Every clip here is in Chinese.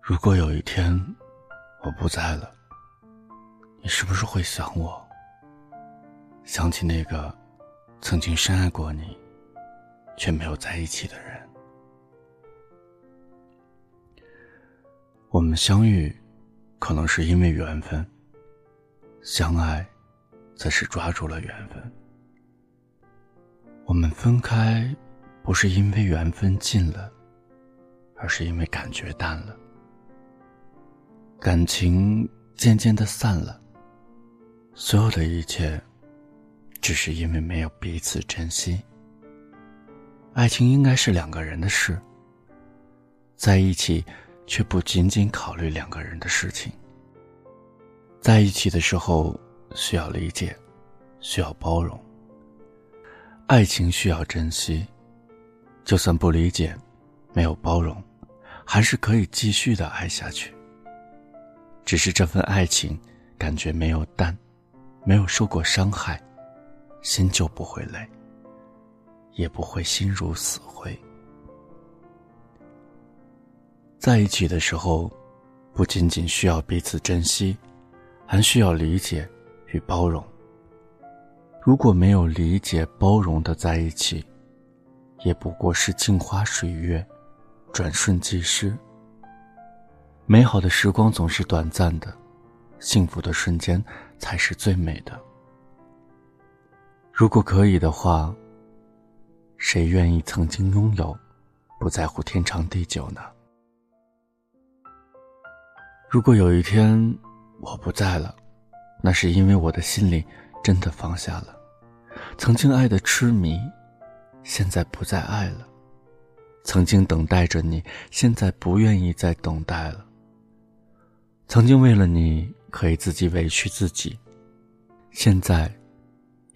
如果有一天我不在了，你是不是会想我？想起那个曾经深爱过你，却没有在一起的人。我们相遇，可能是因为缘分；相爱，则是抓住了缘分。我们分开，不是因为缘分尽了，而是因为感觉淡了。感情渐渐的散了，所有的一切，只是因为没有彼此珍惜。爱情应该是两个人的事，在一起却不仅仅考虑两个人的事情。在一起的时候需要理解，需要包容。爱情需要珍惜，就算不理解，没有包容，还是可以继续的爱下去。只是这份爱情，感觉没有淡，没有受过伤害，心就不会累，也不会心如死灰。在一起的时候，不仅仅需要彼此珍惜，还需要理解与包容。如果没有理解包容的在一起，也不过是镜花水月，转瞬即逝。美好的时光总是短暂的，幸福的瞬间才是最美的。如果可以的话，谁愿意曾经拥有，不在乎天长地久呢？如果有一天我不在了，那是因为我的心里真的放下了，曾经爱的痴迷，现在不再爱了；曾经等待着你，现在不愿意再等待了。曾经为了你可以自己委屈自己，现在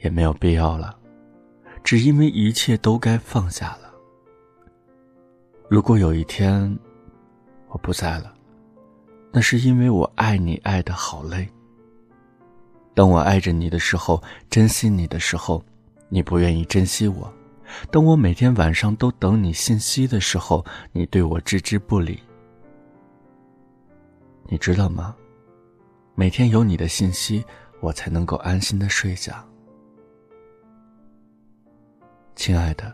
也没有必要了，只因为一切都该放下了。如果有一天我不在了，那是因为我爱你爱的好累。当我爱着你的时候，珍惜你的时候，你不愿意珍惜我；当我每天晚上都等你信息的时候，你对我置之不理。你知道吗？每天有你的信息，我才能够安心的睡下。亲爱的，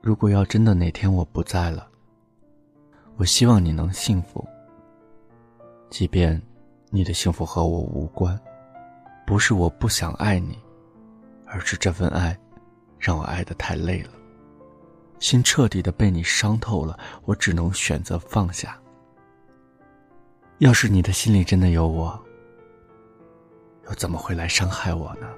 如果要真的哪天我不在了，我希望你能幸福。即便你的幸福和我无关，不是我不想爱你，而是这份爱让我爱得太累了，心彻底的被你伤透了，我只能选择放下。要是你的心里真的有我，又怎么会来伤害我呢？